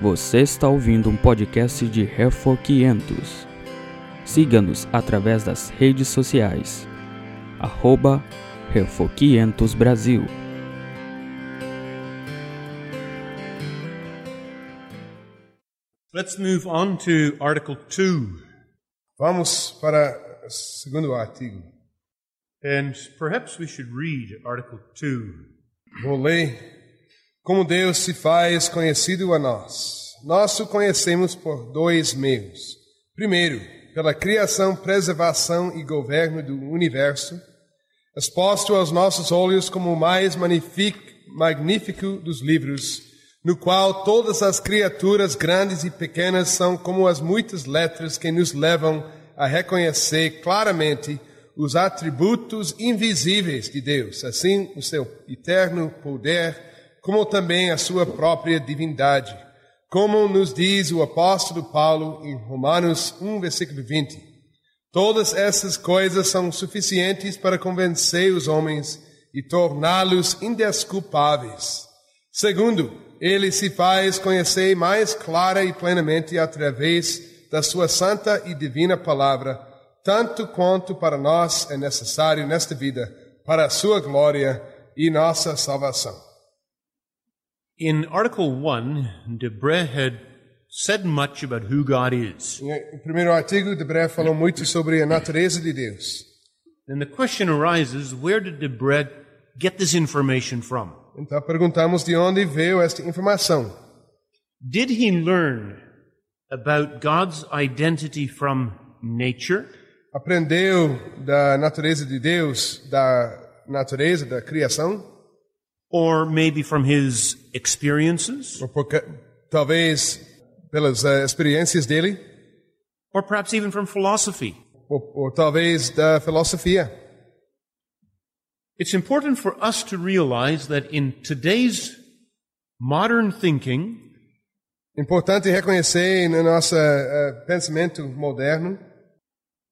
Você está ouvindo um podcast de Refor 500. Siga-nos através das redes sociais. Arroba Refor 500 Brasil. Let's move on to Article 2. Vamos para o segundo artigo. And perhaps we should read Article 2. Vou ler. Como Deus se faz conhecido a nós. Nós o conhecemos por dois meios. Primeiro, pela criação, preservação e governo do universo, exposto aos nossos olhos como o mais magnífico dos livros, no qual todas as criaturas grandes e pequenas são como as muitas letras que nos levam a reconhecer claramente os atributos invisíveis de Deus, assim o seu eterno poder, como também a sua própria divindade. Como nos diz o apóstolo Paulo em Romanos 1, versículo 20. Todas essas coisas são suficientes para convencer os homens e torná-los indesculpáveis. Segundo, ele se faz conhecer mais clara e plenamente através da sua santa e divina palavra, tanto quanto para nós é necessário nesta vida, para a sua glória e nossa salvação. In Article 1, Debre had said much about who God is. Em primeiro artigo, Debré falou muito sobre a natureza de Deus. And the question arises where did Debre get this information from? Então perguntamos de onde veio esta informação. Did he learn about God's identity from nature? Aprendeu da natureza de Deus, da natureza da criação, Or maybe from his experiences? ou porque, talvez pelas eh, experiências dele, Or perhaps even from philosophy? ou, ou talvez da filosofia. It's important for us to realize that in today's modern thinking, Importante reconhecer no nosso eh, pensamento moderno,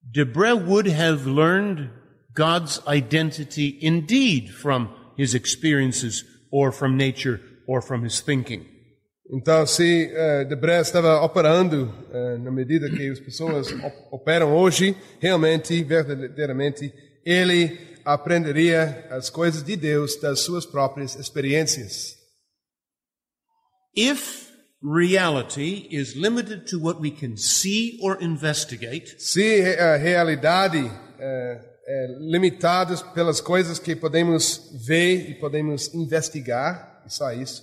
Debre would have learned God's identity indeed from his experiences or from nature or from his thinking. Então, se uh, Debré estava operando eh, na medida que as pessoas op- operam hoje, realmente, verdadeiramente, ele aprenderia as coisas de Deus das suas próprias experiências. If reality is limited to what we can see or investigate, Se a realidade eh, é limitada pelas coisas que podemos ver e podemos investigar, e só isso.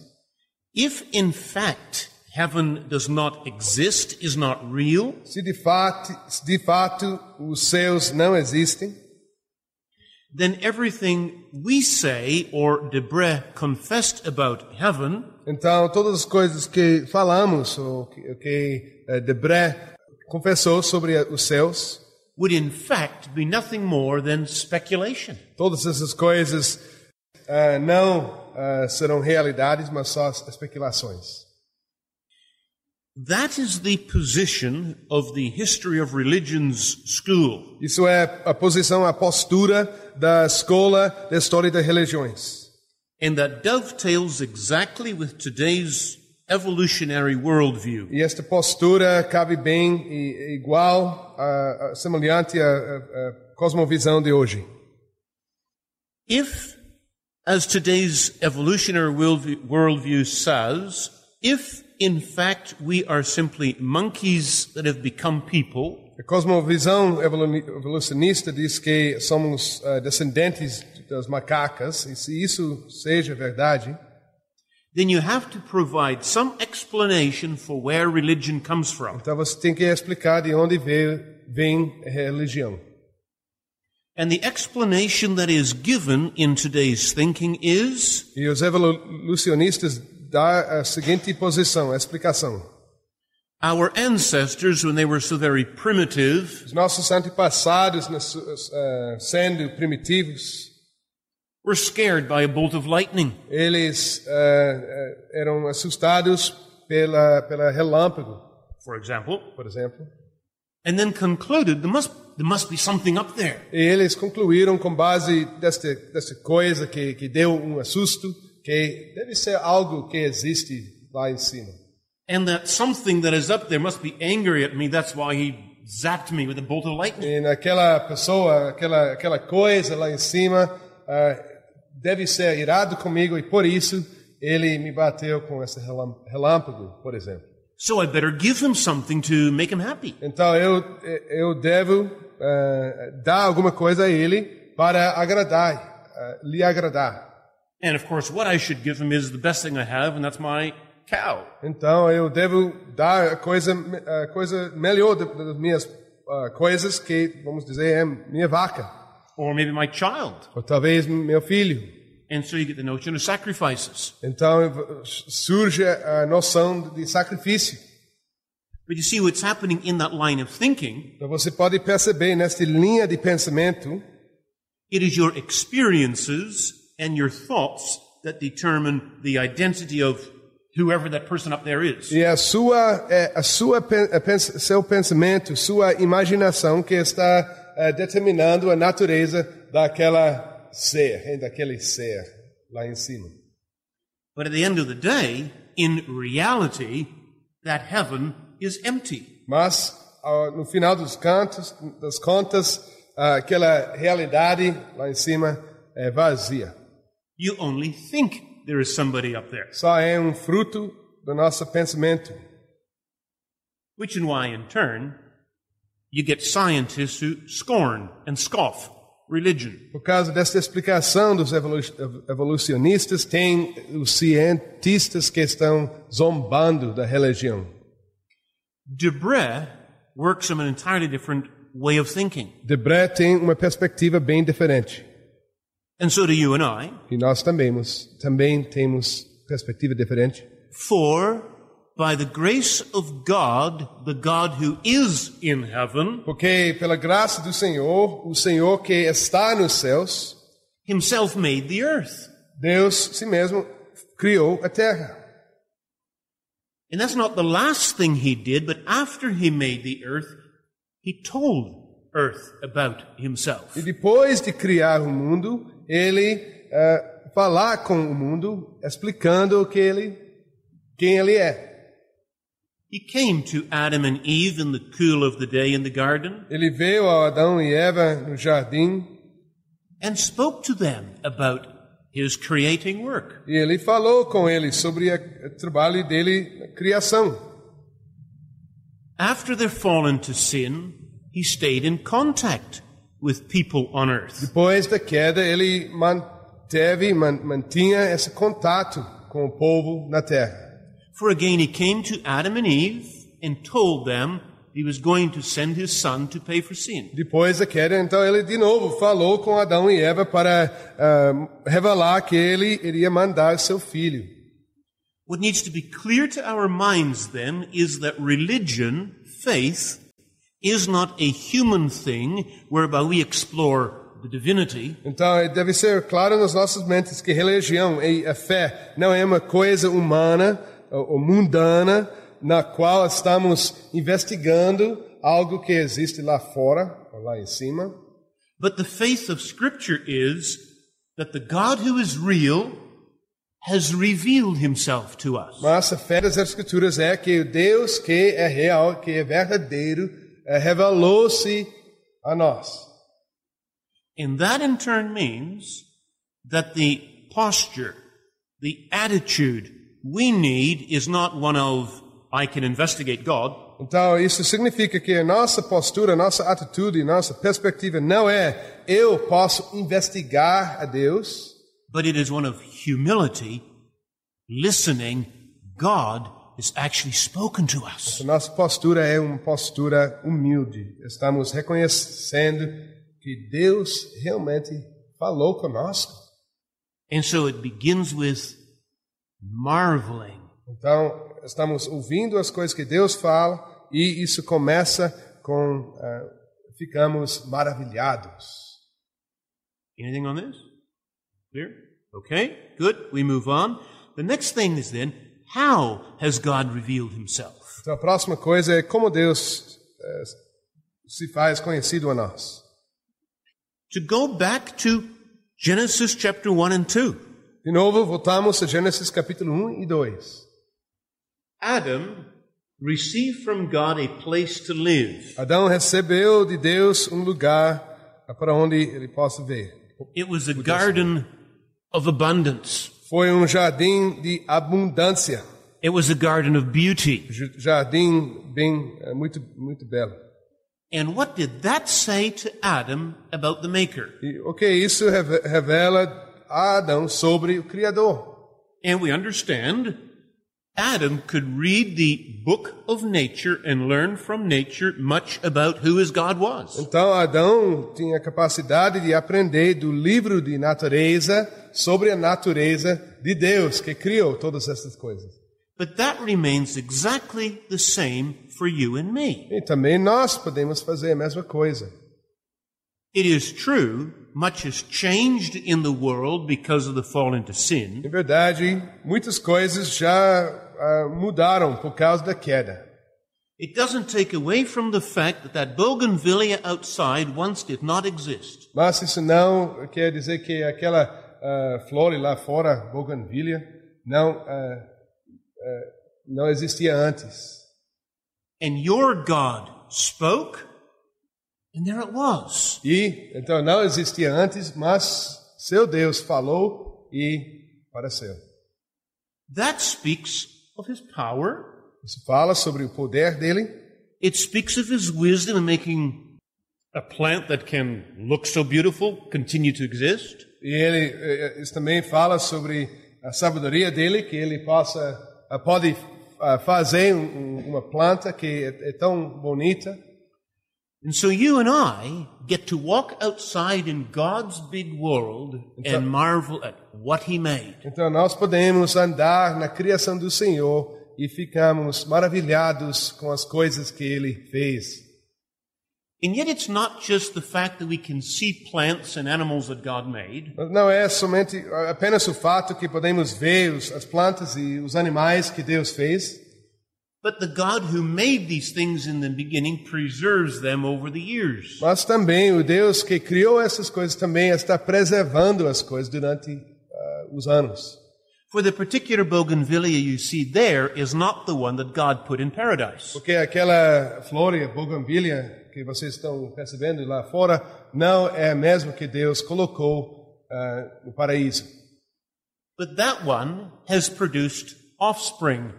if in fact heaven does not exist, is not real, Se de fato, de fato os céus não existem, then everything we say or Debre confessed about heaven Então, todas as coisas que falamos, ou que, que eh, Debré confessou sobre os céus, would in fact be nothing more than speculation. todas essas coisas eh, não eh, serão realidades, mas só especulações. That is the position of the History of Religions school. Isso é a posição, a postura da escola da história das religiões. And that dovetails exactly with today's evolutionary worldview. E esta postura cabe bem e igual, a, a, semelhante à, à- à cosmovisão de hoje. If, as today's evolutionary worldview, says, if in fact we are simply monkeys that have become people, A cosmovisão evolu- evolucionista diz que somos eh, descendentes das macacas, e se isso seja verdade, then you have to provide some explanation for where religion comes from. então você tem que explicar de onde vem a religião. And the explanation that is given in today's thinking is E os evolucionistas dão a seguinte posição, a explicação. our ancestors, when they were so very primitive, Os nossos antepassados, eh, sendo primitivos, were scared by a bolt of lightning. eles eh, eh, eram assustados pela, pela relâmpago, for example, por exemplo. and then concluded there must, there must be something up there. E eles concluíram com base desta, desta coisa que, que deu um assusto, que deve ser algo que existe lá em cima. And that something that is up there must be angry at me. That's why he zapped me with a bolt of lightning. E naquela pessoa, aquela, aquela coisa lá em cima, ah, deve ser irado comigo e por isso ele me bateu com esse relâmpago, por exemplo. So I better give him something to make him happy. Então eu, eu devo ah, dar alguma coisa a ele para agradar, ah, lhe agradar. And of course, what I should give him is the best thing I have, and that's my cow. Então eu devo dar a coisa, a coisa melhor da- das minhas ah, coisas, que vamos dizer é minha vaca, Or maybe my child. ou talvez meu filho. And so you get the notion of sacrifices. Então surge a noção de sacrifício. But you see what's happening in that line of thinking. Então você pode perceber nesta linha de pensamento, It is your experiences and your thoughts that determine the identity of whoever that person up there is. e a sua, a sua pen- a pens- seu pensamento, sua imaginação que está eh, determinando a natureza daquela ser, daquele ser lá em cima. But at the end of the day, in reality, that heaven is empty. Mas no final dos cantos, das contas, ah, aquela realidade lá em cima é vazia. You only think there is somebody up there. Só é um fruto do nosso pensamento. Which and why, in turn, you get scientists who scorn and scoff religion. Por causa dessa explicação dos evolu evolucionistas, tem os cientistas que estão zombando da religião. Debré works from an entirely different way of thinking. Debré tem uma perspectiva bem diferente. And so do you and I. E nós também, também temos perspectiva diferente. For by the grace of God, the God who is in heaven, Porque pela graça do Senhor, o Senhor que está nos céus, himself made the earth. Deus si mesmo criou a terra. And that's not the last thing he did, but after he made the earth, he told earth about himself. E depois de criar o mundo, ele eh, falar com o mundo, explicando o que ele, quem ele é. He came to Adam and Eve in the cool of the day in the garden Ele veio a Adão e Eva no jardim and spoke to them about his creating work. e ele falou com eles sobre o trabalho dele na criação. After their fall into sin, he stayed in contact with people on earth. Depois da queda, ele manteve, man- mantinha esse contato com o povo na terra. For again, he came to Adam and Eve and told them he was going to send his son to pay for sin. Depois da queda, então ele de novo falou com Adão e Eva para ah, revelar que ele iria mandar seu filho. What needs to be clear to our minds then is that religion, faith, is not a human thing whereby we explore the divinity, Então deve ser claro nas nossas mentes que religião e a fé não é uma coisa humana ou mundana na qual estamos investigando algo que existe lá fora ou lá em cima. but the faith of Scripture is that the God who is real has revealed himself to us. Mas a fé das Escrituras é que o Deus que é real, que é verdadeiro, eh, revelou-se a nós. And that in turn means that the posture, the attitude we need is not one of, I can investigate God, Então isso significa que a nossa postura, a nossa atitude, a nossa perspectiva não é eu posso investigar a Deus, but it is one of humility, listening, God has actually spoken to us. a nossa postura é uma postura humilde. Estamos reconhecendo que Deus realmente falou conosco. And so it begins with marveling. Então, estamos ouvindo as coisas que Deus fala e isso começa com ah, ficamos maravilhados. Anything on this? Clear? Okay, good. We move on. The next thing is then, how has God revealed himself? Então, a próxima coisa é como Deus eh, se faz conhecido a nós. To go back to Genesis chapter 1 and 2. De novo, voltamos a Gênesis capítulo 1 e 2. Adam received from God a place to live. Adão recebeu de Deus um lugar para onde ele possa ver. It was a garden of abundance. Foi um jardim de abundância, It was a garden of beauty. Jardim bem eh, muito muito belo. And what did that say to Adam about the Maker? E o que isso reve- revela a Adão sobre o Criador? And we understand Adam could read the book of nature and learn from nature much about who his God was. Então Adão tinha capacidade de aprender do livro de natureza sobre a natureza de Deus que criou todas essas coisas. But that remains exactly the same for you and me. E também nós podemos fazer a mesma coisa. It is true, much has changed in the world because of the fall into sin, Em verdade, muitas coisas já ah, mudaram por causa da queda. It doesn't take away from the fact that that bougainvillea outside once did not exist. Mas isso não quer dizer que aquela ah, flor lá fora, bougainvillea, não ah, ah, não existia antes. And your God spoke, E então não existia antes, mas seu Deus falou e apareceu. That speaks of his power. Isso fala sobre o poder dele, It speaks of his wisdom in making a plant that can look so beautiful continue to exist. e ele eh, isso também fala sobre a sabedoria dele, que ele possa ah, pode fazer um- um- uma planta que é, é tão bonita. And so you and I get to walk outside in God's big world and marvel at what he made. Então nós podemos andar na criação do Senhor e ficamos maravilhados com as coisas que ele fez. And yet it's not just the fact that we can see plants and animals that God made. Mas Não é somente apenas o fato que podemos ver os, as plantas e os animais que Deus fez, But the God who made these things in the beginning preserves them over the years. mas também o Deus que criou essas coisas também está preservando as coisas durante ah, os anos. For the particular bougainvillea you see there is not the one that God put in paradise. Porque aquela flor, bougainvillea que vocês estão percebendo lá fora, não é a mesma que Deus colocou ah, no paraíso. But that one has produced offspring,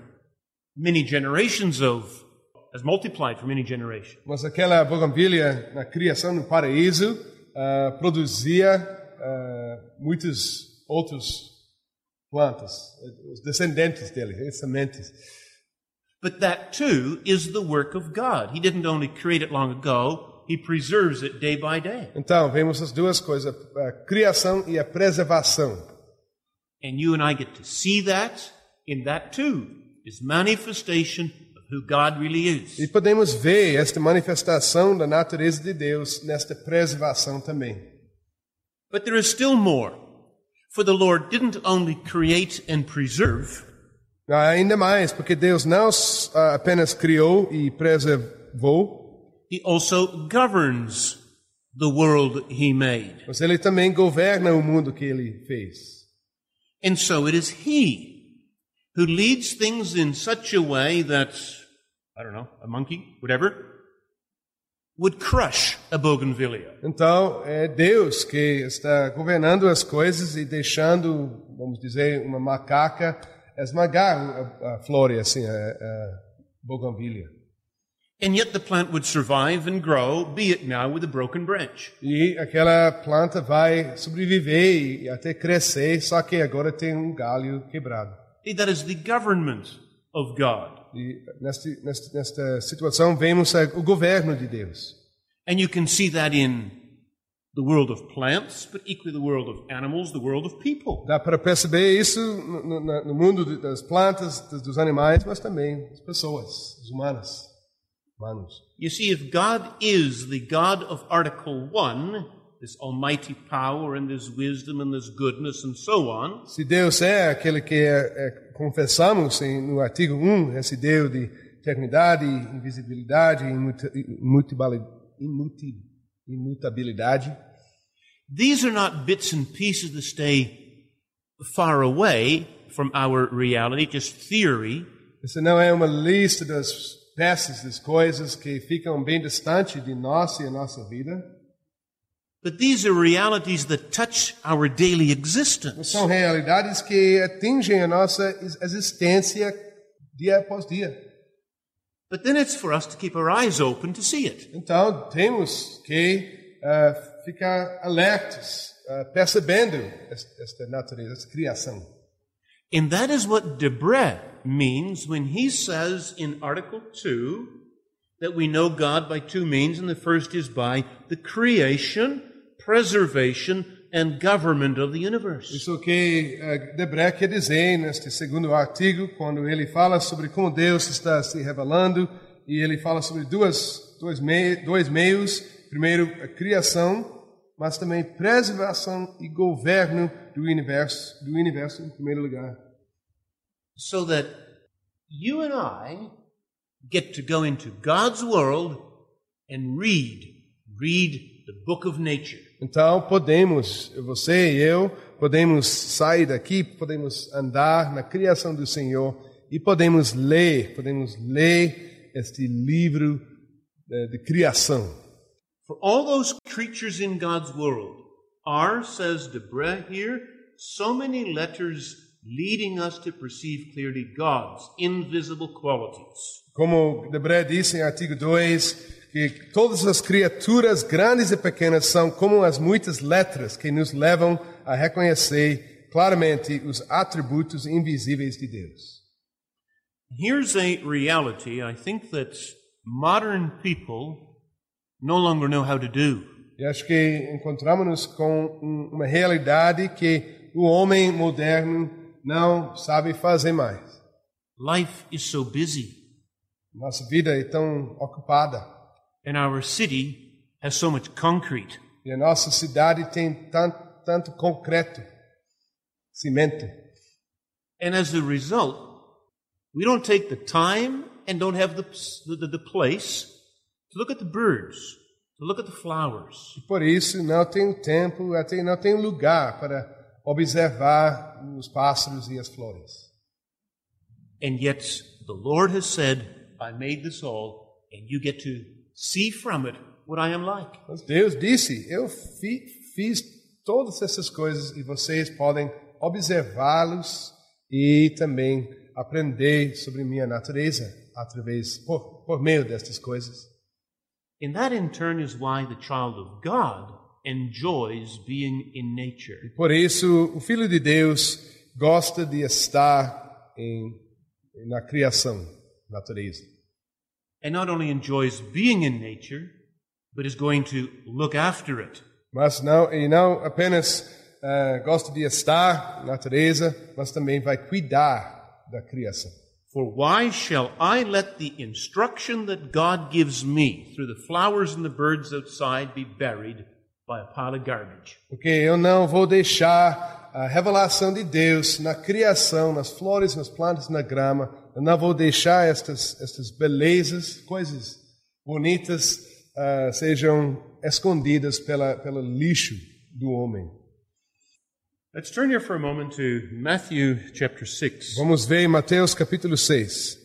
many generations of, has multiplied for many generations. Mas aquela bougainvillea na criação no paraíso ah, produzia ah, muitos outros plantas, os descendentes dele, as sementes. But that too is the work of God. He didn't only create it long ago, He preserves it day by day. Então, vemos as duas coisas, a criação e a preservação. And you and I get to see that, in that too is manifestation of who God really is. E podemos ver esta manifestação da natureza de Deus nesta preservação também. But there is still more. For the Lord didn't only create and preserve, Ah, Ainda mais, porque Deus não ah, apenas criou e preservou, He also governs the world He made. mas Ele também governa o mundo que Ele fez. And so it is He who leads things in such a way that, I don't know, a monkey, whatever, would crush a bougainvillea. Então, é Deus que está governando as coisas e deixando, vamos dizer, uma macaca esmagar a, a flor, assim, a, a bougainvillea. And yet the plant would survive and grow, be it now with a broken branch. E aquela planta vai sobreviver e até crescer, só que agora tem um galho quebrado. See, That is the government of God. E nesta, nesta, nesta situação vemos o governo de Deus. And you can see that in the world of plants, but equally the world of animals, the world of people. Dá para perceber isso no, no- no mundo das plantas, dos, dos animais, mas também das pessoas, os humanos. humanos. You see, if God is the God of Article 1, this almighty power and this wisdom and this goodness and so on, Se Deus é aquele que é, é, confessamos em, no artigo 1, esse Deus de eternidade, invisibilidade, imutabilidade, these are not bits and pieces that stay far away from our reality, just theory. Essa não é uma lista das peças, das coisas que ficam bem distante de nós e a nossa vida. But these are realities that touch our daily existence. São realidades que atingem a nossa existência dia após dia. But then it's for us to keep our eyes open to see it. Então, temos que ah, ficar alertas, ah, percebendo esta natureza, esta criação. And that is what Debre means when he says in Article 2 that we know God by two means, and the first is by the creation, preservation, and government of the universe. Isso que uh, Debré quer dizer neste segundo artigo, quando ele fala sobre como Deus está se revelando, e ele fala sobre duas, dois, mei, dois meios. Primeiro, a criação, mas também preservação e governo do universo, do universo em primeiro lugar. So that you and I get to go into God's world and read, read the book of nature. Então, podemos, você e eu, podemos sair daqui, podemos andar na criação do Senhor e podemos ler, podemos ler este livro eh, de criação. For all those creatures in God's world are, says Debre here, so many letters leading us to perceive clearly God's invisible qualities. Como Debré disse em artigo 2, que todas as criaturas grandes e pequenas são como as muitas letras que nos levam a reconhecer claramente os atributos invisíveis de Deus. Here's a reality I think that modern people no longer know how to do. E acho que encontramos-nos com um- uma realidade que o homem moderno não sabe fazer mais. Life is so busy, Nossa vida é tão ocupada and our city has so much concrete. e a nossa cidade tem tanto, tanto concreto, cimento. And as a result, we don't take the time and don't have the, the, the place to look at the birds, to look at the flowers. E por isso não tenho tempo, até não tenho lugar para observar os pássaros e as flores. And yet the Lord has said, I made this all, and you get to see from it what I am like. Mas Deus disse: Eu fi- fiz todas essas coisas e vocês podem observá-los e também aprender sobre minha natureza através por, por meio destas coisas. And that in turn is why the child of God enjoys being in nature. Por isso, o Filho de Deus gosta de estar em, na criação, natureza. And not only enjoys being in nature, but is going to look after it. Mas não, e não apenas ah, gosta de estar na natureza, mas também vai cuidar da criação. For why shall I let the instruction that God gives me through the flowers and the birds outside be buried by a pile of garbage? Porque eu não vou deixar a revelação de Deus na criação, nas flores, nas plantas, na grama. Eu não vou deixar estas, estas belezas, coisas bonitas, ah, sejam escondidas pela, pelo lixo do homem. Let's turn here for a moment to Matthew chapter 6. Vamos ver em Mateus capítulo 6.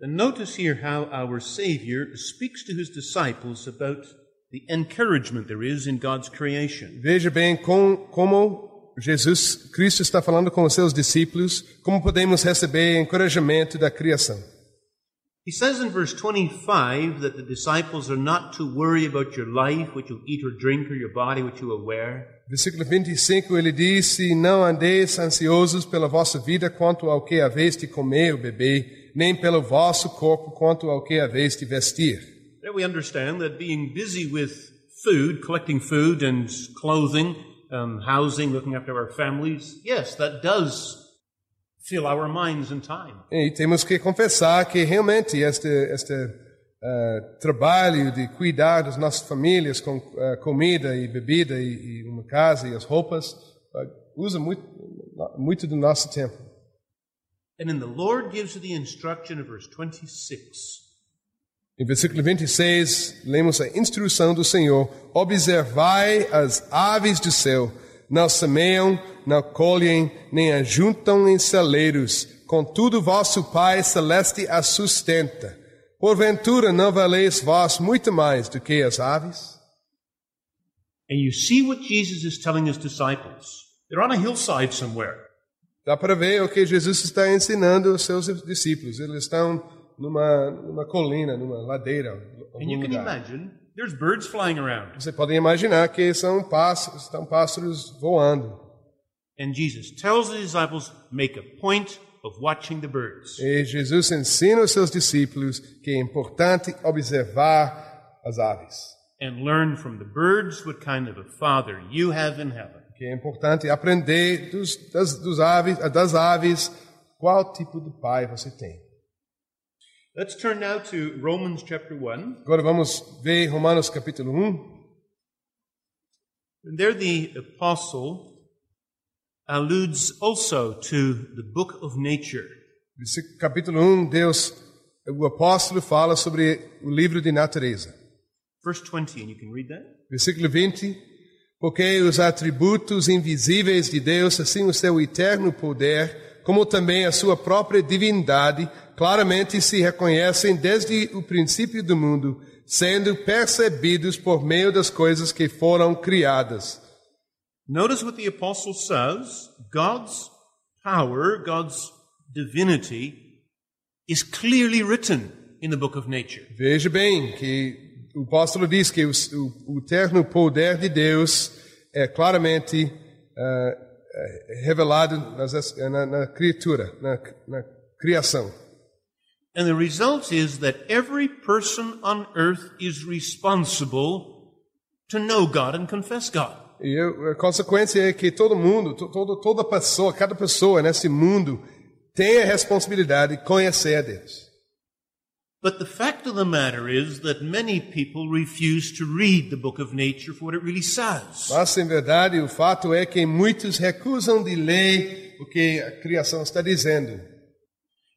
And notice here how our Savior speaks to his disciples about the encouragement there is in God's creation. Veja bem com, como Jesus Cristo está falando com os seus discípulos, como podemos receber encorajamento da criação. He says in verse 25 that the disciples are not to worry about your life, what you'll eat or drink, or your body, what you will wear. Versículo 25, ele disse: Não andeis ansiosos pela vossa vida quanto ao que haveis de comer ou beber, nem pelo vosso corpo quanto ao que haveis de vestir. There we understand that being busy with food, collecting food and clothing, um, housing, looking after our families, yes, that does fill our minds and time. E temos que confessar que realmente este, este ah, trabalho de cuidar das nossas famílias com ah, comida e bebida e, e uma casa e as roupas ah, usa muito, muito do nosso tempo. And then the Lord gives you the instruction of verse 26. Em versículo 26, lemos a instrução do Senhor: Observai as aves do céu, não semeiam, não colhem, nem ajuntam em celeiros, contudo vosso Pai celeste a sustenta. Porventura não valeis vós muito mais do que as aves? And you see what Jesus is telling his disciples. They're on a hillside somewhere. Dá para ver o que Jesus está ensinando aos seus discípulos. Eles estão numa, numa colina, numa ladeira. And you can imagine there's birds flying around. Você pode imaginar que são pássaros, estão pássaros voando. And Jesus tells the disciples, make a point of watching the birds. E Jesus ensina os seus discípulos que é importante observar as aves. And learn from the birds what kind of a father you have in heaven. Que é importante aprender dos, das, dos aves, das aves qual tipo de pai você tem. Let's turn now to Romans chapter 1. Agora vamos ver Romanos capítulo 1. And there the apostle alludes also to the book of nature. Esse capítulo 1, Deus, o apóstolo fala sobre o livro de natureza. Verse 20, and you can read that. Versículo 20. Porque os atributos invisíveis de Deus, assim o seu eterno poder, como também a sua própria divindade, claramente se reconhecem desde o princípio do mundo, sendo percebidos por meio das coisas que foram criadas. Notice what the apostle says God's power, God's divinity, is clearly written in the book of nature. Veja bem que o apóstolo diz que o, o, o eterno poder de Deus é claramente é revelado nas, na, na criatura, na, na criação. And the result is that every person on earth is responsible to know God and confess God. E a consequência é que todo mundo, to- todo, toda pessoa, cada pessoa nesse mundo tem a responsabilidade de conhecer a Deus. But the fact of the matter is that many people refuse to read the book of nature for what it really says. Mas, em verdade, o fato é que muitos recusam de ler o que a criação está dizendo.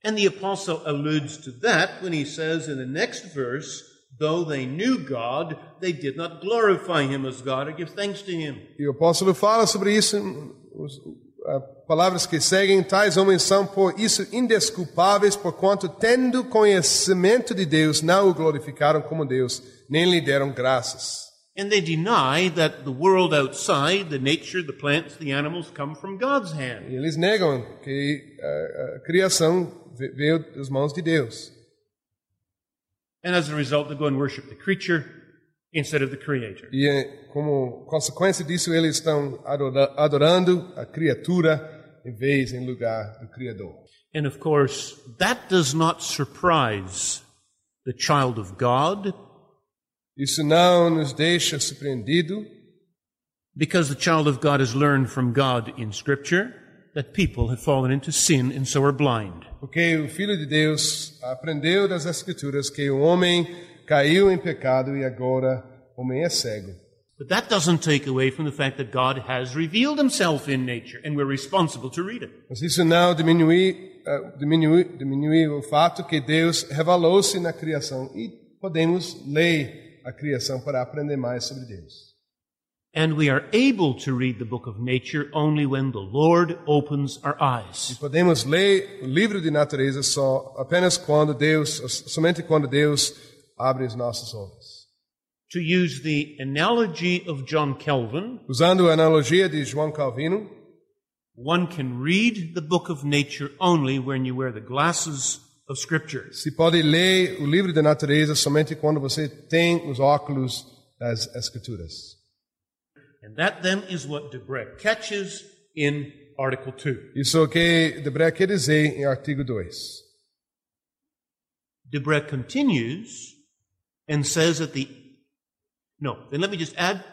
And the apostle alludes to that when he says in the next verse, though they knew God, they did not glorify him as God or give thanks to him. E o apóstolo fala sobre isso, ah, palavras que seguem, tais homens são por isso indesculpáveis, porquanto, tendo conhecimento de Deus, não o glorificaram como Deus, nem lhe deram graças. And they deny that the world outside, the nature, the plants, the animals, come from God's hand. E eles negam que a, a criação veio das mãos de Deus. And as a result, they go and worship the creature instead of the creator. E eh, como consequência disso, eles estão adorando a criatura em vez em lugar do Criador. And of course, that does not surprise the child of God Isso não nos deixa surpreendido, because the child of God has learned from God in Scripture that people have fallen into sin and so are blind. porque o Filho de Deus aprendeu das Escrituras que o homem caiu em pecado e agora o homem é cego. But that doesn't take away from the fact that God has revealed himself in nature and we're responsible to read it. Mas isso não diminui, ah, diminui, diminui o fato que Deus revelou-se na criação e podemos ler a criação para aprender mais sobre Deus. And we are able to read the book of nature only when the Lord opens our eyes. Podemos ler o livro de natureza só apenas quando Deus, somente quando Deus abre os nossos olhos. To use the analogy of John Calvin, Usando a analogia de João Calvino, one can read the book of nature only when you wear the glasses of Scripture. se pode ler o livro da natureza somente quando você tem os óculos das Escrituras. And that then is what Debré catches in Article 2. Isso é o que Debré quer dizer em artigo 2. Debré continues and says that the no, then let me just add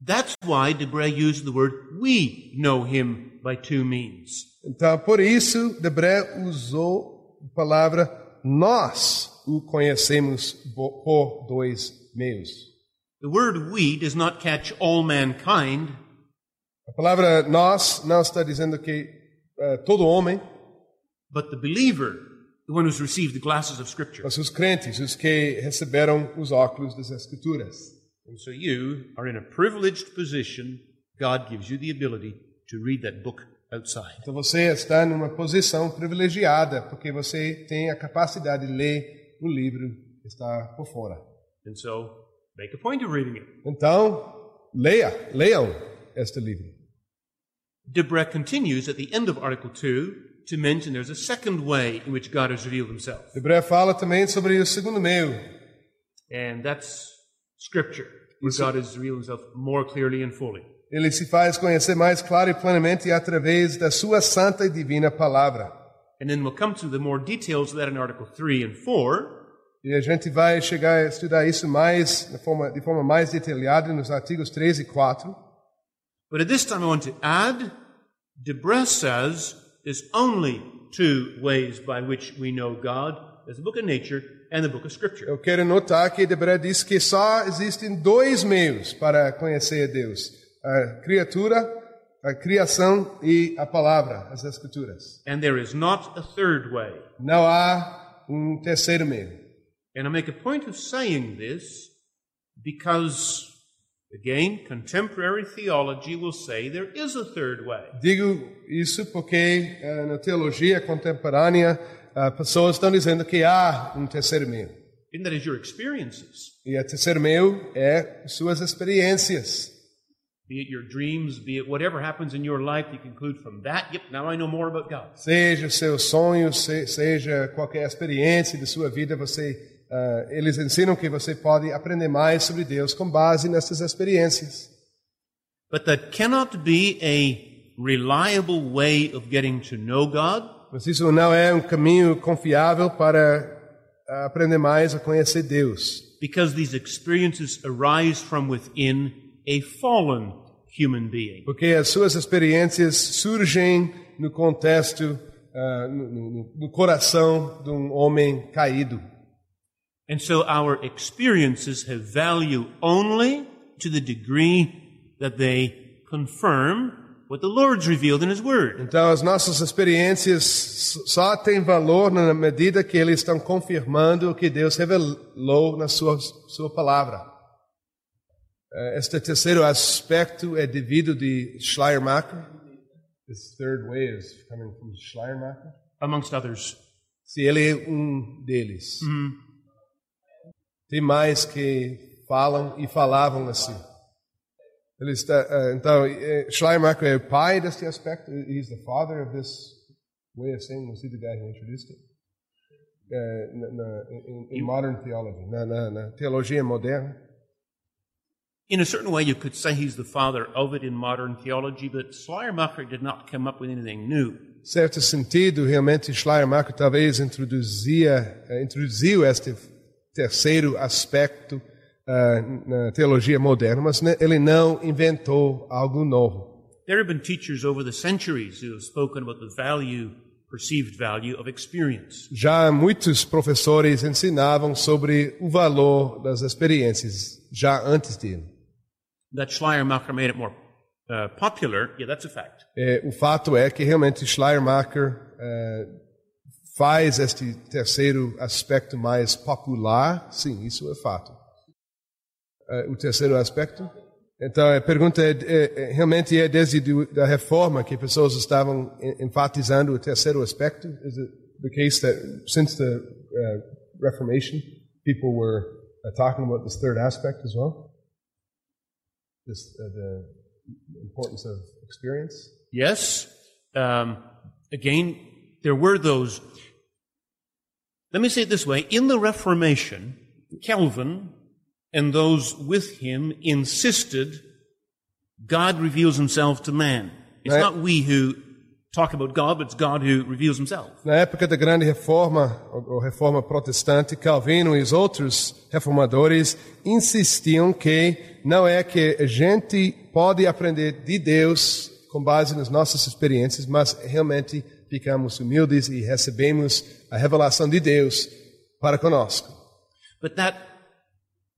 that's why Debré used the word we know him by two means. Então, por isso, Debré usou a palavra nós o conhecemos por dois meios. The word we does not catch all mankind, A palavra nós não está dizendo que eh, todo homem, but the believer, the one who's received the glasses of Scripture. mas os crentes, os que receberam os óculos das Escrituras. And so you are in a privileged position. God gives you the ability to read that book outside. Então você está numa posição privilegiada, porque você tem a capacidade de ler o livro que está por fora. And so make a point of reading it. Então, leia, leiam este livro. Debrett continues at the end of Article 2 to mention there's a second way in which God has revealed himself, Hebreu fala também sobre o segundo meio, and that's Scripture, where Isso- God has revealed himself more clearly and fully. Ele se faz conhecer mais claro e plenamente através da sua santa e divina palavra. And then we'll come to the more details of that in Article 3 and 4. E a gente vai chegar a estudar isso mais de forma, de forma mais detalhada nos artigos 3 e 4. But at this time, I want to add, says there's only two ways by which we know God. There's the book of nature and the book of Scripture. Eu quero notar que Debré diz que só existem dois meios para conhecer Deus: a criatura, a criação e a palavra, as escrituras. And there is not a third way. Não há um terceiro meio. And I make a point of saying this because, again, contemporary theology will say there is a third way. Digo isso porque eh, na teologia contemporânea ah, pessoas estão dizendo que há um terceiro meio. And that is your experiences, E o terceiro meio é suas experiências. be it your dreams, be it whatever happens in your life, you conclude from that, yep, now I know more about God. Seja seus sonhos, se- seja qualquer experiência de sua vida, você, ah, eles ensinam que você pode aprender mais sobre Deus com base nessas experiências. But that cannot be a reliable way of getting to know God. Mas isso não é um caminho confiável para ah, aprender mais a conhecer Deus, because these experiences arise from within a fallen human being. porque as suas experiências surgem no contexto, ah, no, no- no coração de um homem caído. And so our experiences have value only to the degree that they confirm what the Lord's revealed in His Word. Então, as nossas experiências só têm valor na medida que eles estão confirmando o que Deus revelou na sua, sua palavra. Este terceiro aspecto é devido de Schleiermacher. This third way is coming from Schleiermacher. Amongst others. Se ele é um deles. Tem mais que falam e falavam assim. Ele está, eh, então, eh, Schleiermacher é o pai deste aspecto. He's the father of this way of saying. Was he the guy who introduced it? Eh, na, na, in, in modern theology, na, na, teologia moderna. In a certain way, you could say he's the father of it in modern theology, but Schleiermacher did not come up with anything new. certo sentido, realmente Schleiermacher talvez introduzia, introduziu este terceiro aspecto ah, na teologia moderna, mas ele não inventou algo novo. There have been teachers over the centuries who have spoken about the value, perceived value of experience. Já muitos professores ensinavam sobre o valor das experiências já antes dele. That Schleiermacher made it more uh, popular, yeah, that's a fact. Eh, o fato é que realmente Schleiermacher eh, faz este terceiro aspecto mais popular. Sim, isso é fato. O terceiro aspecto. Então, a pergunta é, é- realmente é desde da reforma que pessoas estavam en- enfatizando o terceiro aspecto? Is it the case that since the uh, Reformation, people were uh, talking about this third aspect as well? This, uh, the importance of experience? Yes. Um, again, there were those. Let me say it this way. In the Reformation, Calvin and those with him insisted God reveals himself to man. It's not we who talk about God, but it's God who reveals himself. Na época da grande reforma, ou reforma protestante, Calvino e os outros reformadores insistiam que não é que a gente pode aprender de Deus com base nas nossas experiências, mas realmente ficamos humildes e recebemos a revelação de Deus para conosco. But that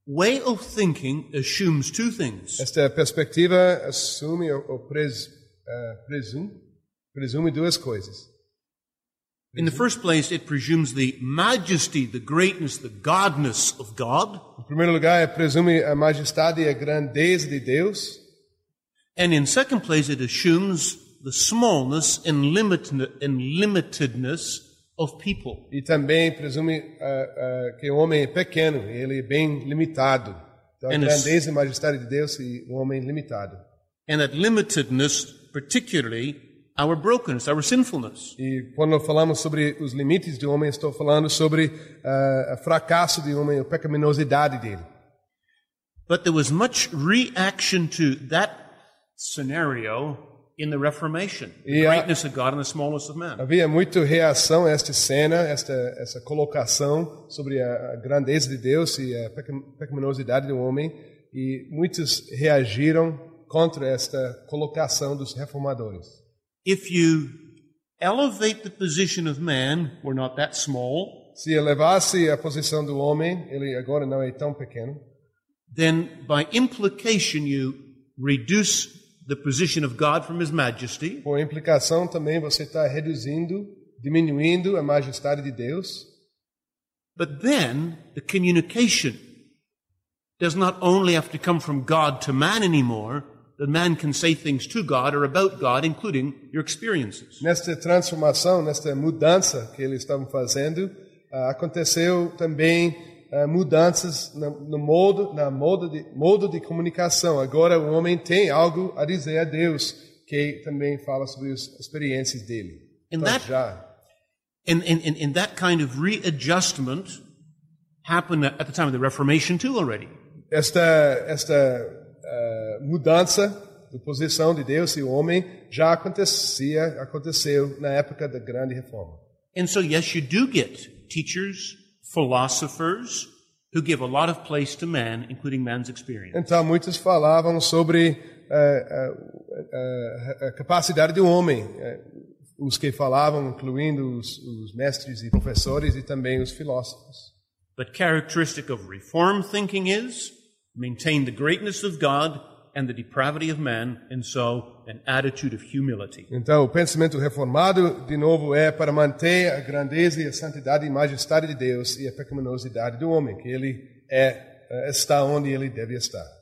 way of thinking assumes two things. Esta perspectiva assume ou, pres, eh, presume, presume duas coisas. In the first place, it presumes the majesty, the greatness, the godness of God. Em primeiro lugar, presume a majestade e a grandeza de Deus. And in second place, it assumes the smallness and, limit, and limitedness of people. E também presume ah, ah, que o homem é pequeno, ele é bem limitado. Então, a And it's- grandeza e majestade de Deus e o homem limitado. And that limitedness, particularly our brokenness, our sinfulness. E quando falamos sobre os limites do homem, estou falando sobre ah, o fracasso do homem, a pecaminosidade dele. But there was much reaction to that scenario in the Reformation. The Yeah. greatness of God and the smallness of man. Havia muita reação a esta cena, esta essa colocação sobre a, a grandeza de Deus e a peca- pecaminosidade do homem, e muitos reagiram contra esta colocação dos reformadores. If you elevate the position of man, we're not that small, Se elevasse a posição do homem, ele agora não é tão pequeno, then by implication you reduce the position of God from his majesty, por implicação também você está reduzindo, diminuindo a majestade de Deus. but then the communication does not only have to come from God to man anymore, that man can say things to God or about God, including your experiences. Nesta transformação, nesta mudança que eles estavam fazendo, ah, aconteceu também ah, mudanças no, no modo, na modo de, modo de comunicação. Agora o homem tem algo a dizer a Deus, que também fala sobre as experiências dele. And Então, that- já. And, and, and that kind of readjustment happened at the time of the Reformation too already. Esta, esta ah, mudança de posição de Deus e o homem já acontecia, aconteceu na época da grande reforma. And so, yes, you do get teachers, philosophers, who give a lot of place to man, including man's experience. Então, muitos falavam sobre eh, eh, eh, a capacidade do homem. os que falavam, incluindo os, os mestres e professores e também os filósofos. But characteristic of reform thinking is maintain the greatness of God and the depravity of man, and so an attitude of humility. Então, o pensamento reformado, de novo, é para manter a grandeza e a santidade e majestade de Deus e a pecaminosidade do homem, que ele é, eh, está onde ele deve estar.